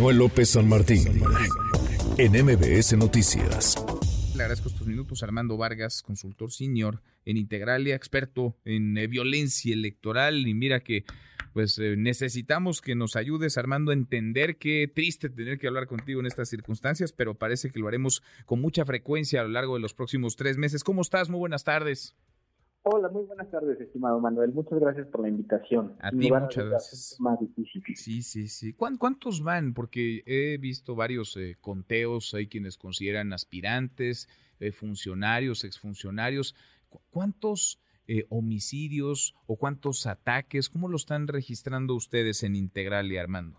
Manuel López San Martín, en MBS Noticias. Le agradezco estos minutos Armando Vargas, consultor senior en Integralia, experto en eh, violencia electoral. Y mira que pues eh, necesitamos que nos ayudes, Armando, a entender qué triste tener que hablar contigo en estas circunstancias, pero parece que lo haremos con mucha frecuencia a lo largo de los próximos tres meses. ¿Cómo estás? Muy buenas tardes. Hola, muy buenas tardes, estimado Manuel. Muchas gracias por la invitación. A ti muchas gracias. Más difícil. Sí, sí, sí. ¿Cuántos van? Porque he visto varios eh, conteos, hay quienes consideran aspirantes, eh, funcionarios, exfuncionarios. ¿Cuántos eh, homicidios o cuántos ataques? ¿Cómo lo están registrando ustedes en Integral y Armando?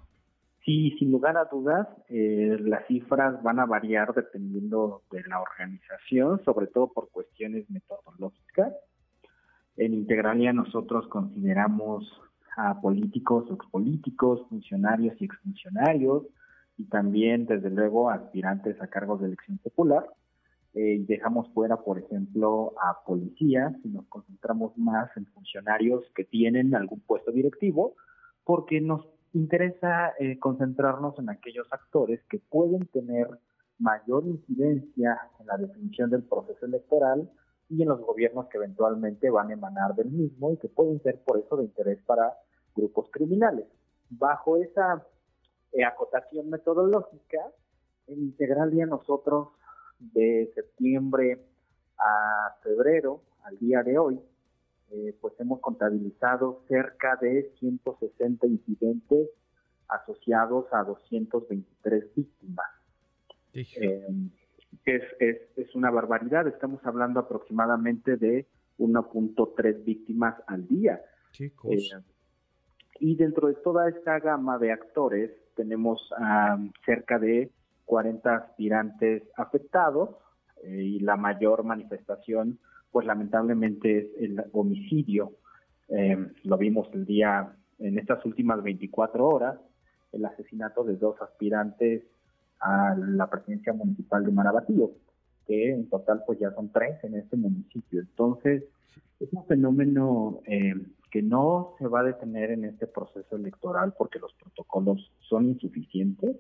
Sí, sin lugar a dudas, las cifras van a variar dependiendo de la organización, sobre todo por cuestiones metodológicas. En Integralia nosotros consideramos a políticos, expolíticos, funcionarios y exfuncionarios, y también, desde luego, aspirantes a cargos de elección popular. Eh, dejamos fuera, por ejemplo, a policías y nos concentramos más en funcionarios que tienen algún puesto directivo, porque nos interesa eh, concentrarnos en aquellos actores que pueden tener mayor incidencia en la definición del proceso electoral y en los gobiernos que eventualmente van a emanar del mismo y que pueden ser por eso de interés para grupos criminales. Bajo esa eh, acotación metodológica, en Integralia nosotros de septiembre a febrero, al día de hoy, eh, pues hemos contabilizado cerca de 160 incidentes asociados a 223 víctimas es, es, es una barbaridad. Estamos hablando aproximadamente de 1.3 víctimas al día. Chicos. Eh, y dentro de toda esta gama de actores tenemos cerca de 40 aspirantes afectados eh, y la mayor manifestación, pues lamentablemente es el homicidio. Eh, lo vimos el día, en estas últimas 24 horas, el asesinato de dos aspirantes a la presidencia municipal de Marabatío, que en total pues ya son tres en este municipio. Entonces, es un fenómeno eh, que no se va a detener en este proceso electoral porque los protocolos son insuficientes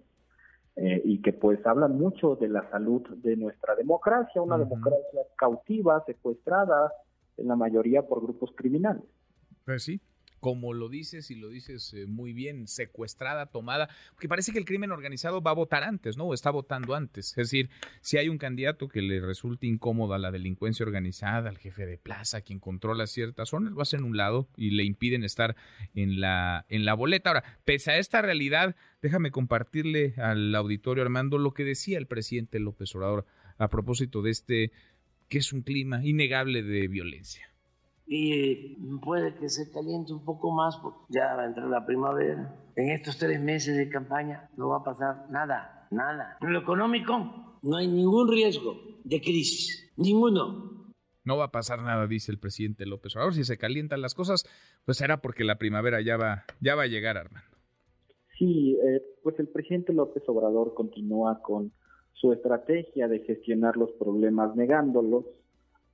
eh, y que pues hablan mucho de la salud de nuestra democracia, una democracia cautiva, secuestrada en la mayoría por grupos criminales. Pues sí, como lo dices y lo dices eh, muy bien, secuestrada, tomada, porque parece que el crimen organizado va a votar antes, ¿no? O está votando antes. Es decir, si hay un candidato que le resulte incómodo a la delincuencia organizada, al jefe de plaza, quien controla ciertas zonas, lo hacen un lado y le impiden estar en la, en la boleta. Ahora, pese a esta realidad, déjame compartirle al auditorio Armando lo que decía el presidente López Obrador a propósito de este, que es un clima innegable de violencia y puede que se caliente un poco más porque ya va a entrar la primavera. En estos tres meses de campaña no va a pasar nada, nada. En lo económico no hay ningún riesgo de crisis, ninguno. No va a pasar nada, dice el presidente López Obrador. Si se calientan las cosas, pues será porque la primavera ya va, ya va a llegar, Armando. Sí, eh, pues el presidente López Obrador continúa con su estrategia de gestionar los problemas negándolos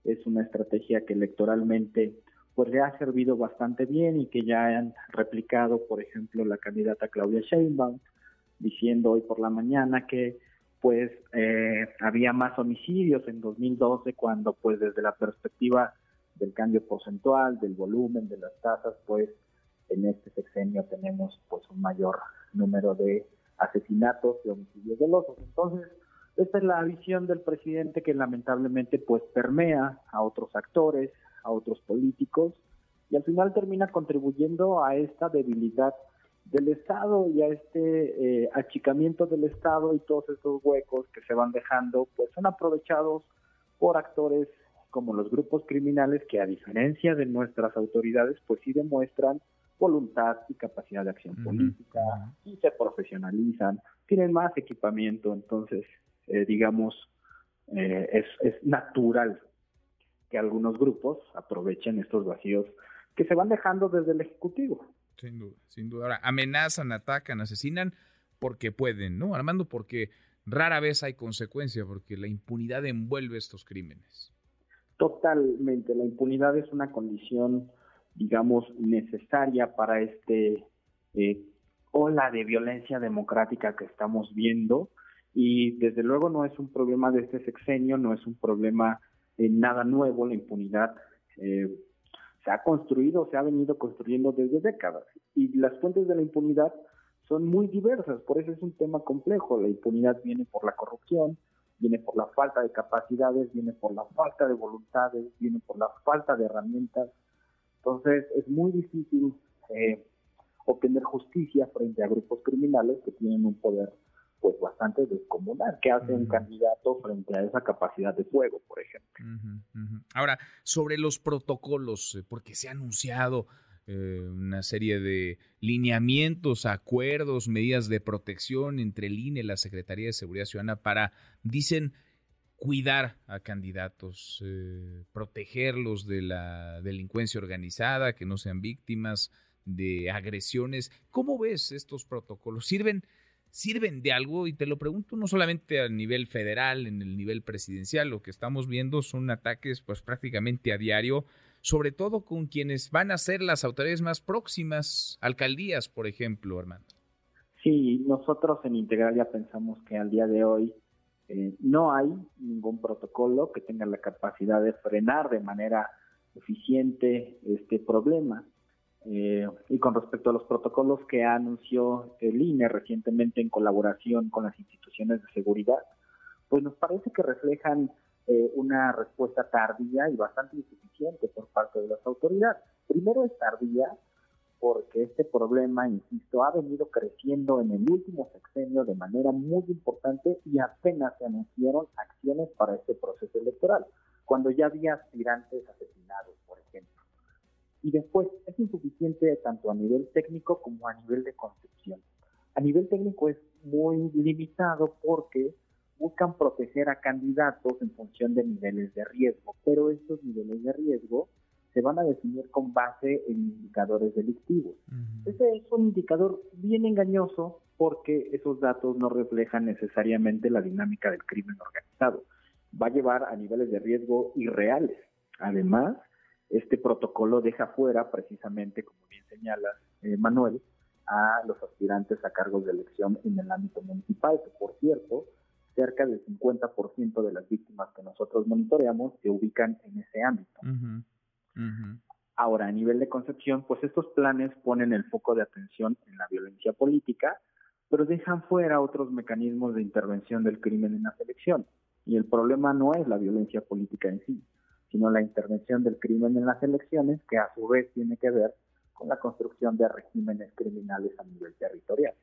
es una estrategia que electoralmente pues le ha servido bastante bien y que ya han replicado, por ejemplo, la candidata Claudia Sheinbaum, diciendo hoy por la mañana que pues eh, había más homicidios en 2012 cuando pues desde la perspectiva del cambio porcentual, del volumen, de las tasas, pues en este sexenio tenemos pues un mayor número de asesinatos, de homicidios dolosos. Entonces, esta es la visión del presidente que lamentablemente pues permea a otros actores, a otros políticos y al final termina contribuyendo a esta debilidad del Estado y a este eh, achicamiento del Estado y todos estos huecos que se van dejando pues son aprovechados por actores como los grupos criminales que a diferencia de nuestras autoridades pues sí demuestran voluntad y capacidad de acción política y se profesionalizan, tienen más equipamiento, entonces eh, digamos, eh, es, es natural que algunos grupos aprovechen estos vacíos que se van dejando desde el Ejecutivo. Sin duda, sin duda. Ahora, amenazan, atacan, asesinan porque pueden, ¿no? Armando, porque rara vez hay consecuencia, porque la impunidad envuelve estos crímenes. Totalmente, la impunidad es una condición, digamos, necesaria para este eh, ola de violencia democrática que estamos viendo y desde luego no es un problema de este sexenio, no es un problema eh, nada nuevo, la impunidad eh, se ha construido, se ha venido construyendo desde décadas. Y las fuentes de la impunidad son muy diversas, por eso es un tema complejo, la impunidad viene por la corrupción, viene por la falta de capacidades, viene por la falta de voluntades, viene por la falta de herramientas, entonces es muy difícil eh, obtener justicia frente a grupos criminales que tienen un poder pues bastante descomunal que hace un candidato frente a esa capacidad de fuego, por ejemplo. Ahora, sobre los protocolos, eh, porque se ha anunciado eh, una serie de lineamientos, acuerdos, medidas de protección entre el INE y la Secretaría de Seguridad Ciudadana para, dicen, cuidar a candidatos, eh, protegerlos de la delincuencia organizada, que no sean víctimas de agresiones. ¿Cómo ves estos protocolos? ¿Sirven, ¿Sirven de algo? Y te lo pregunto no solamente a nivel federal, en el nivel presidencial, lo que estamos viendo son ataques pues prácticamente a diario, sobre todo con quienes van a ser las autoridades más próximas, alcaldías, por ejemplo, Armando. Sí, nosotros en Integral ya pensamos que al día de hoy eh, no hay ningún protocolo que tenga la capacidad de frenar de manera eficiente este problema. Eh, y con respecto a los protocolos que anunció el INE recientemente en colaboración con las instituciones de seguridad, pues nos parece que reflejan eh, una respuesta tardía y bastante insuficiente por parte de las autoridades. Primero es tardía porque este problema, insisto, ha venido creciendo en el último sexenio de manera muy importante y apenas se anunciaron acciones para este proceso electoral, cuando ya había aspirantes asesinados, por ejemplo. Y después, es insuficiente tanto a nivel técnico como a nivel de concepción. A nivel técnico es muy limitado porque buscan proteger a candidatos en función de niveles de riesgo, pero estos niveles de riesgo se van a definir con base en indicadores delictivos. Ese es un indicador bien engañoso porque esos datos no reflejan necesariamente la dinámica del crimen organizado. Va a llevar a niveles de riesgo irreales. Además, este protocolo deja fuera, precisamente, como bien señala eh, Manuel, a los aspirantes a cargos de elección en el ámbito municipal, que por cierto, cerca del 50% de las víctimas que nosotros monitoreamos se ubican en ese ámbito. Ahora, a nivel de concepción, pues estos planes ponen el foco de atención en la violencia política, pero dejan fuera otros mecanismos de intervención del crimen en la selección. Y el problema no es la violencia política en sí, sino la intervención del crimen en las elecciones, que a su vez tiene que ver con la construcción de regímenes criminales a nivel territorial.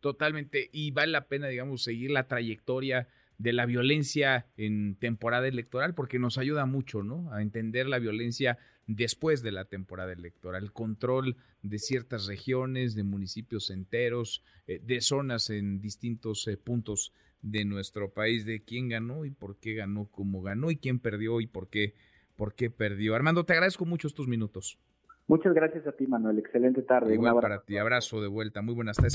Totalmente. Y vale la pena, digamos, seguir la trayectoria de la violencia en temporada electoral, porque nos ayuda mucho, ¿no? A entender la violencia después de la temporada electoral, el control de ciertas regiones, de municipios enteros, eh, de zonas en distintos eh, puntos de nuestro país, de quién ganó y por qué ganó, cómo ganó y quién perdió y por qué, por qué perdió. Armando, te agradezco mucho estos minutos. Muchas gracias a ti, Manuel. Excelente tarde. Igual para ti. Abrazo de vuelta. Muy buenas tardes